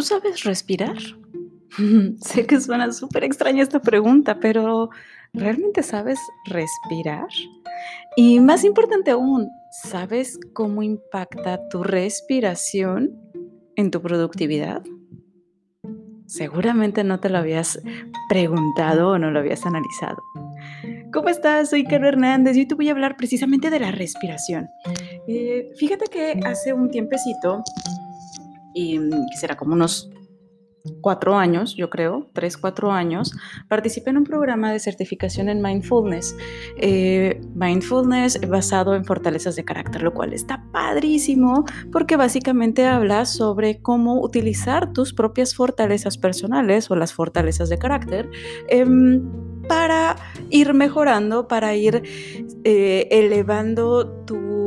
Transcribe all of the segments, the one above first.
¿Tú sabes respirar? sé que suena súper extraña esta pregunta, pero ¿realmente sabes respirar? Y más importante aún, ¿sabes cómo impacta tu respiración en tu productividad? Seguramente no te lo habías preguntado o no lo habías analizado. ¿Cómo estás? Soy Carlos Hernández y hoy te voy a hablar precisamente de la respiración. Eh, fíjate que hace un tiempecito, y mm, será como unos cuatro años, yo creo, tres, cuatro años, participé en un programa de certificación en mindfulness. Eh, mindfulness basado en fortalezas de carácter, lo cual está padrísimo porque básicamente habla sobre cómo utilizar tus propias fortalezas personales o las fortalezas de carácter. Em, para ir mejorando, para ir eh, elevando tu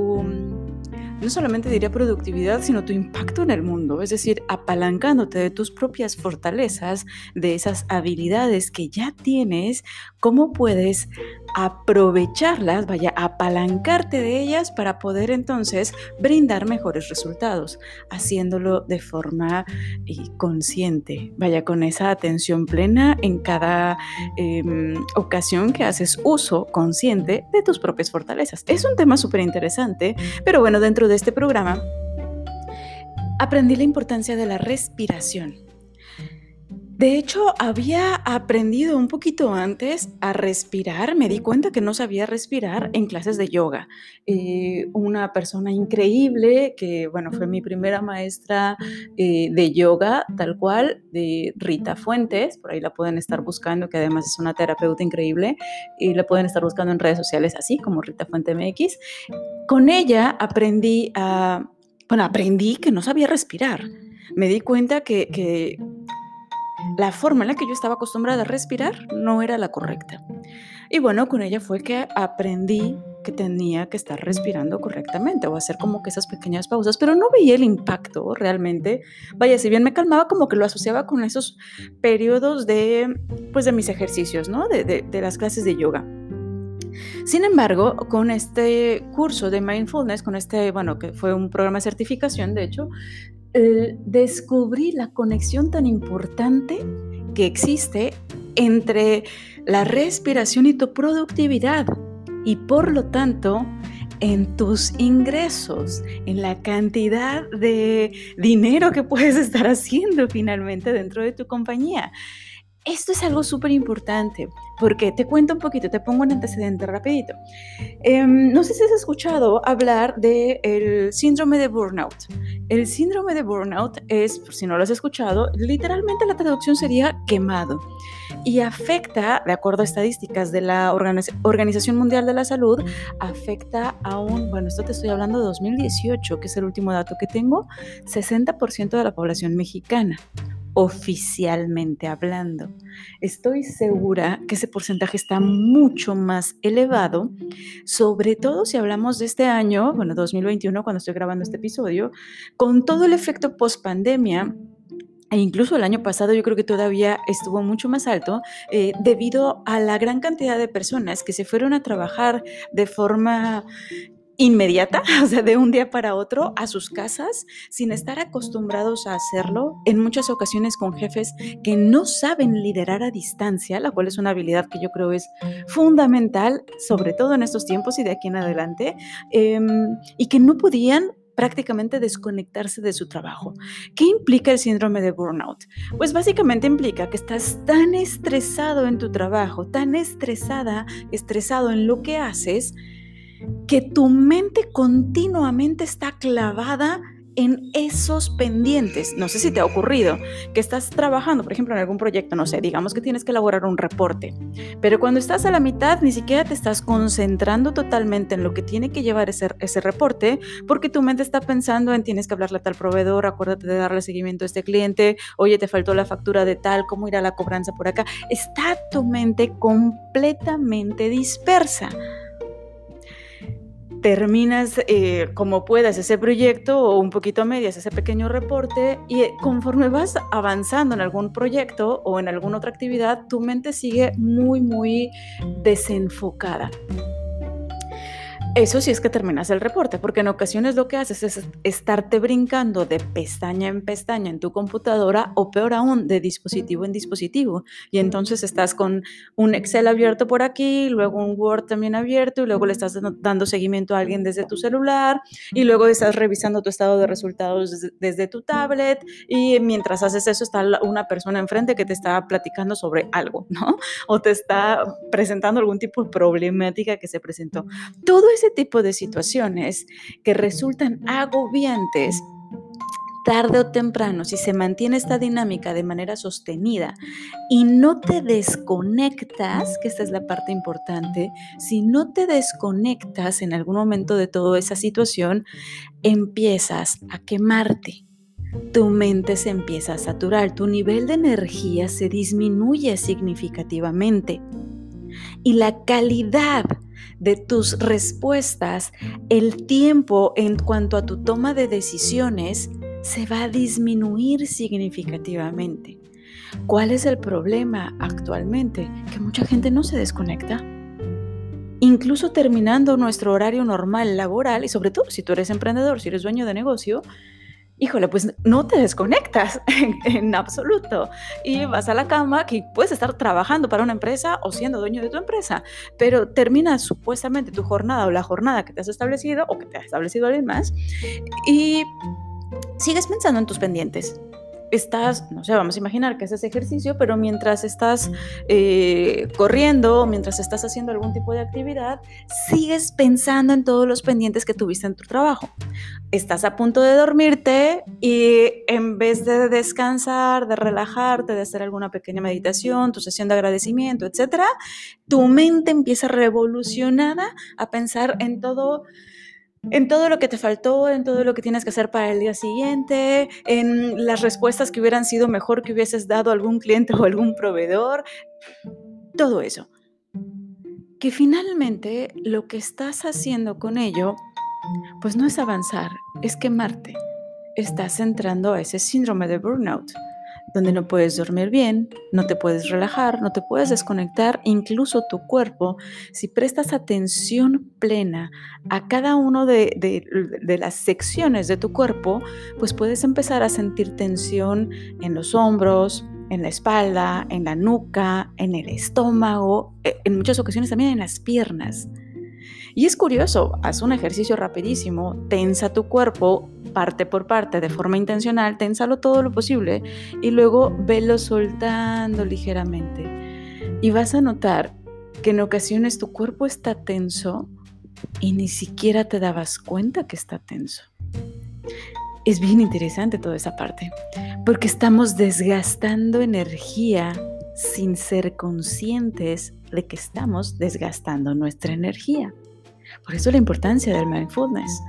no solamente diría productividad, sino tu impacto en el mundo, es decir, apalancándote de tus propias fortalezas, de esas habilidades que ya tienes, cómo puedes aprovecharlas, vaya, apalancarte de ellas para poder entonces brindar mejores resultados, haciéndolo de forma eh, consciente, vaya, con esa atención plena en cada em, ocasión que haces uso consciente de tus propias fortalezas. Es un tema súper interesante, pero bueno, dentro de este programa aprendí la importancia de la respiración. De hecho, había aprendido un poquito antes a respirar. Me di cuenta que no sabía respirar en clases de yoga. Eh, una persona increíble que, bueno, fue mi primera maestra eh, de yoga, tal cual, de Rita Fuentes. Por ahí la pueden estar buscando, que además es una terapeuta increíble. Y la pueden estar buscando en redes sociales así como Rita Fuente MX. Con ella aprendí a, bueno, aprendí que no sabía respirar. Me di cuenta que la forma en la que yo estaba acostumbrada a respirar no era la correcta. Y bueno, con ella fue que aprendí que tenía que estar respirando correctamente o hacer como que esas pequeñas pausas, pero no veía el impacto realmente. Vaya, si bien me calmaba, como que lo asociaba con esos periodos de, pues, de mis ejercicios, ¿no? De, de las clases de yoga. Sin embargo, con este curso de mindfulness, con este, bueno, que fue un programa de certificación, de hecho, descubrí la conexión tan importante que existe entre la respiración y tu productividad y por lo tanto en tus ingresos, en la cantidad de dinero que puedes estar haciendo finalmente dentro de tu compañía. Esto es algo súper importante porque te cuento un poquito, te pongo un antecedente rapidito. Em, no sé si has escuchado hablar del síndrome de burnout. El síndrome de burnout es, por si no lo has escuchado, literalmente la traducción sería quemado y afecta, de acuerdo a estadísticas de la Organización Mundial de la Salud, afecta a un, bueno, esto te estoy hablando de 2018, que es el último dato que tengo, 60% de la población mexicana oficialmente hablando. Estoy segura que ese porcentaje está mucho más elevado, sobre todo si hablamos de este año, bueno, 2021, cuando estoy grabando este episodio, con todo el efecto post pandemia. E incluso el año pasado yo creo que todavía estuvo mucho más alto eh, debido a la gran cantidad de personas que se fueron a trabajar de forma inmediata, o sea, de un día para otro a sus casas sin estar acostumbrados a hacerlo, en muchas ocasiones con jefes que no saben liderar a distancia, la cual es una habilidad que yo creo es fundamental, sobre todo en estos tiempos y de aquí en adelante, em, y que no podían prácticamente desconectarse de su trabajo. ¿Qué implica el síndrome de burnout? Pues básicamente implica que estás tan estresado en tu trabajo, tan estresada, estresado en lo que haces, que tu mente continuamente está clavada en esos pendientes. No sé si te ha ocurrido que estás trabajando, por ejemplo, en algún proyecto, no sé, digamos que tienes que elaborar un reporte, pero cuando estás a la mitad ni siquiera te estás concentrando totalmente en lo que tiene que llevar ese, reporte, porque tu mente está pensando en tienes que hablarle a tal proveedor, acuérdate de darle seguimiento a este cliente, oye, te faltó la factura de tal, cómo irá la cobranza por acá. Está tu mente completamente dispersa terminas eh, como puedas ese proyecto o un poquito a medias ese pequeño reporte y eh, conforme vas avanzando en algún proyecto o en alguna otra actividad, tu mente sigue muy, muy desenfocada. Eso sí es que terminas el reporte, porque en ocasiones lo que haces es estarte brincando de pestaña en pestaña en tu computadora o peor aún, de dispositivo en dispositivo. Y entonces estás con un Excel abierto por aquí, luego un Word también abierto y luego le estás dando seguimiento a alguien desde tu celular y luego estás revisando tu estado de resultados desde, tu tablet y mientras haces eso está una persona enfrente que te está platicando sobre algo, ¿no? O te está presentando algún tipo de problemática que se presentó. Todo ese tipo de situaciones que resultan agobiantes tarde o temprano, si se mantiene esta dinámica de manera sostenida y no te desconectas, que esta es la parte importante, si no te desconectas en algún momento de toda esa situación, empiezas a quemarte. Tu mente se empieza a saturar, tu nivel de energía se disminuye significativamente y la calidad de tus respuestas, el tiempo en cuanto a tu toma de decisiones se va a disminuir significativamente. ¿Cuál es el problema actualmente? Que mucha gente no se desconecta. Incluso terminando nuestro horario normal laboral, y sobre todo si tú eres emprendedor, si eres dueño de negocio, híjole, pues no te desconectas en, absoluto. Y vas a la cama que puedes estar trabajando para una empresa o siendo dueño de tu empresa, pero terminas supuestamente tu jornada o la jornada que te has establecido o que te ha establecido alguien más y sigues pensando en tus pendientes estás, no sé, vamos a imaginar que haces ejercicio, pero mientras estás eh, corriendo, mientras estás haciendo algún tipo de actividad, sigues pensando en todos los pendientes que tuviste en tu trabajo. Estás a punto de dormirte y en vez de descansar, de relajarte, de hacer alguna pequeña meditación, tu sesión de agradecimiento, etcétera, tu mente empieza revolucionada a pensar en todo en todo lo que te faltó, en todo lo que tienes que hacer para el día siguiente, en las respuestas que hubieran sido mejor que hubieses dado a algún cliente o algún proveedor, todo eso. Que finalmente lo que estás haciendo con ello, pues no es avanzar, es quemarte. Estás entrando a ese síndrome de burnout donde no puedes dormir bien, no te puedes relajar, no te puedes desconectar, incluso tu cuerpo, si prestas atención plena a cada una de, las secciones de tu cuerpo, pues puedes empezar a sentir tensión en los hombros, en la espalda, en la nuca, en el estómago, e, en muchas ocasiones también en las piernas. Y es curioso, haz un ejercicio rapidísimo, tensa tu cuerpo parte por parte de forma intencional, tensalo todo lo posible y luego velo soltando ligeramente. Y vas a notar que en ocasiones tu cuerpo está tenso y ni siquiera te dabas cuenta que está tenso. Es bien interesante toda esa parte, porque estamos desgastando energía sin ser conscientes de que estamos desgastando nuestra energía. Por eso la importancia del mindfulness.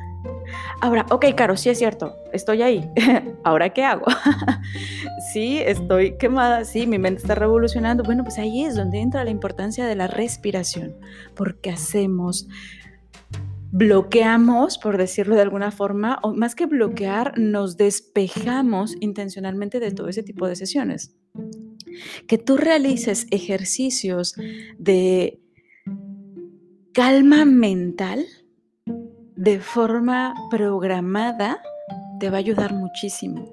Ahora, ok, Caro, sí es cierto, estoy ahí. ¿Ahora qué hago? sí, estoy quemada, sí, mi mente está revolucionando. Bueno, pues ahí es donde entra la importancia de la respiración, porque hacemos, bloqueamos, por decirlo de alguna forma, o más que bloquear, nos despejamos intencionalmente de todo ese tipo de sesiones. Que tú realices ejercicios de calma mental de forma programada te va a ayudar muchísimo.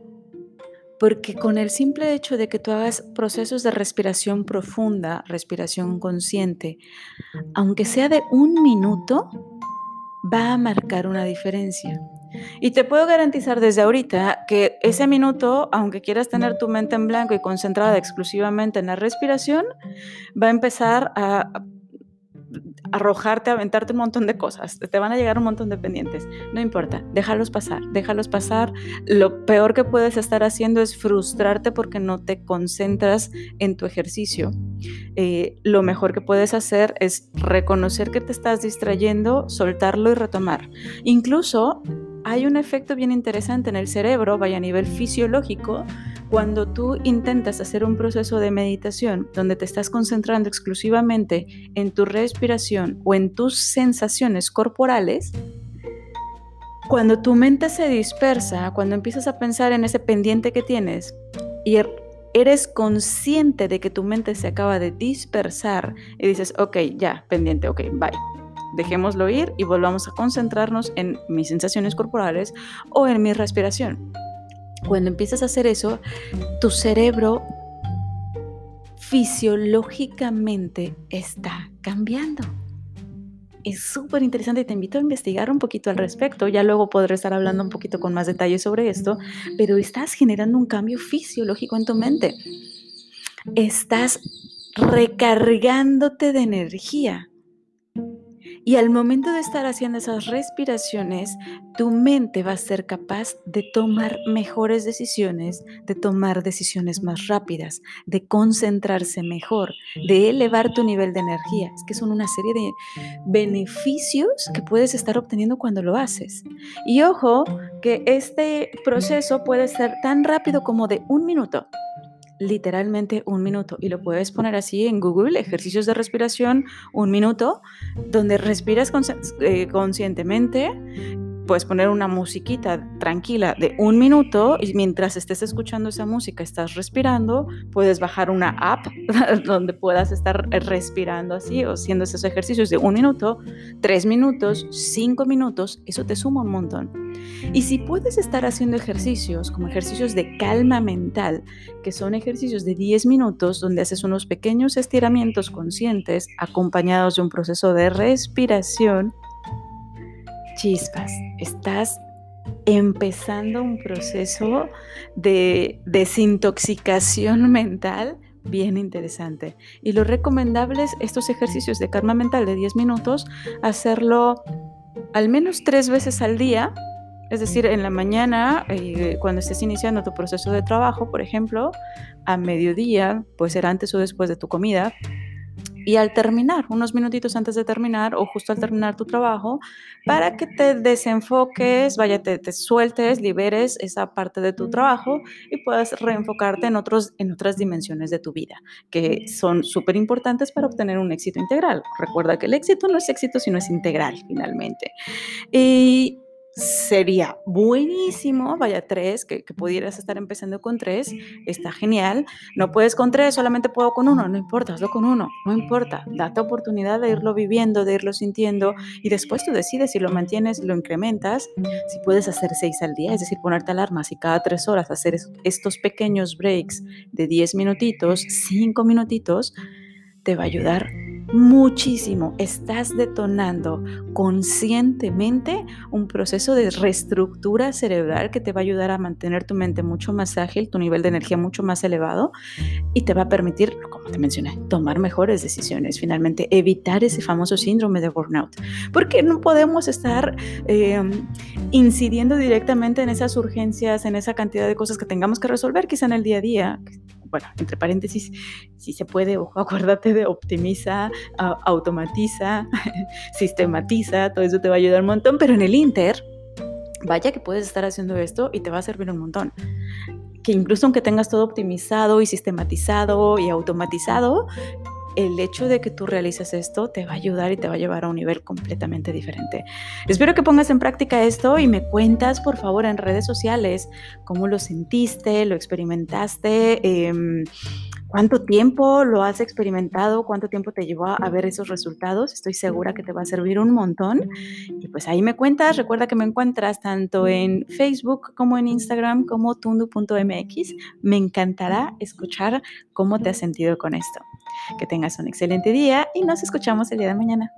Porque con el simple hecho de que tú hagas procesos de respiración profunda, respiración consciente, aunque sea de un minuto, va a marcar una diferencia. Y te puedo garantizar desde ahorita que ese minuto, aunque quieras tener tu mente en blanco y concentrada exclusivamente en la respiración, va a empezar a arrojarte, aventarte un montón de cosas, te van a llegar un montón de pendientes, no importa, déjalos pasar, déjalos pasar. Lo peor que puedes estar haciendo es frustrarte porque no te concentras en tu ejercicio. Eh, lo mejor que puedes hacer es reconocer que te estás distrayendo, soltarlo y retomar. Incluso hay un efecto bien interesante en el cerebro, vaya a nivel fisiológico, cuando tú intentas hacer un proceso de meditación donde te estás concentrando exclusivamente en tu respiración o en tus sensaciones corporales, cuando tu mente se dispersa, cuando empiezas a pensar en ese pendiente que tienes y er, eres consciente de que tu mente se acaba de dispersar y dices, ok, ya, pendiente, ok, bye. dejémoslo ir y volvamos a concentrarnos en mis sensaciones corporales o en mi respiración. Cuando empiezas a hacer eso, tu cerebro fisiológicamente está cambiando. Es súper interesante y te invito a investigar un poquito al respecto. Ya luego podré estar hablando un poquito con más detalle sobre esto, pero estás generando un cambio fisiológico en tu mente. Estás recargándote de energía. Y al momento de estar haciendo esas respiraciones, tu mente va a ser capaz de tomar mejores decisiones, de tomar decisiones más rápidas, de concentrarse mejor, de elevar tu nivel de energía. Es que son una serie de beneficios que puedes estar obteniendo cuando lo haces. Y ojo que este proceso puede ser tan rápido como de un minuto literalmente un minuto y lo puedes poner así en Google, ejercicios de respiración, un minuto, donde respiras eh, conscientemente puedes poner una musiquita tranquila de un minuto y mientras estés escuchando esa música estás respirando, puedes bajar una app donde puedas estar respirando así o haciendo esos ejercicios de un minuto, tres minutos, cinco minutos, eso te suma un montón. Y si puedes estar haciendo ejercicios como ejercicios de calma mental, que son ejercicios de 10 minutos donde haces unos pequeños estiramientos conscientes acompañados de un proceso de respiración, chispas, estás empezando un proceso de desintoxicación mental bien interesante. Y lo recomendable es estos ejercicios de karma mental de 10 minutos, hacerlo al menos tres veces al día. Es decir, en la mañana, eh, cuando estés iniciando tu proceso de trabajo, por ejemplo, a mediodía, puede ser antes o después de tu comida, y al terminar, unos minutitos antes de terminar o justo al terminar tu trabajo, para que te desenfoques, vaya, te, sueltes, liberes esa parte de tu trabajo y puedas reenfocarte en, otros, en otras dimensiones de tu vida, que son súper importantes para obtener un éxito integral. Recuerda que el éxito no es éxito, sino es integral finalmente. Y sería buenísimo, vaya tres, que, pudieras estar empezando con tres, está genial. No puedes con tres, solamente puedo con uno, no importa, hazlo con uno, no importa. Date oportunidad de irlo viviendo, de irlo sintiendo y después tú decides si lo mantienes, lo incrementas. Si puedes hacer seis al día, es decir, ponerte alarmas y cada tres horas hacer estos pequeños breaks de diez minutitos, cinco minutitos, te va a ayudar muchísimo. Estás detonando conscientemente un proceso de reestructura cerebral que te va a ayudar a mantener tu mente mucho más ágil, tu nivel de energía mucho más elevado y te va a permitir, como te mencioné, tomar mejores decisiones, finalmente evitar ese famoso síndrome de burnout. Porque no podemos estar em, incidiendo directamente en esas urgencias, en esa cantidad de cosas que tengamos que resolver quizá en el día a día bueno, entre paréntesis, si se puede, ojo, acuérdate de optimiza, automatiza, sistematiza, todo eso te va a ayudar un montón, pero en el Inter, vaya que puedes estar haciendo esto y te va a servir un montón. Que incluso aunque tengas todo optimizado y sistematizado y automatizado, el hecho de que tú realices esto te va a ayudar y te va a llevar a un nivel completamente diferente. Espero que pongas en práctica esto y me cuentas, por favor, en redes sociales cómo lo sentiste, lo experimentaste. Em, ¿Cuánto tiempo lo has experimentado? ¿Cuánto tiempo te llevó a ver esos resultados? Estoy segura que te va a servir un montón. Y pues ahí me cuentas. Recuerda que me encuentras tanto en Facebook como en Instagram como tundu.mx. Me encantará escuchar cómo te has sentido con esto. Que tengas un excelente día y nos escuchamos el día de mañana.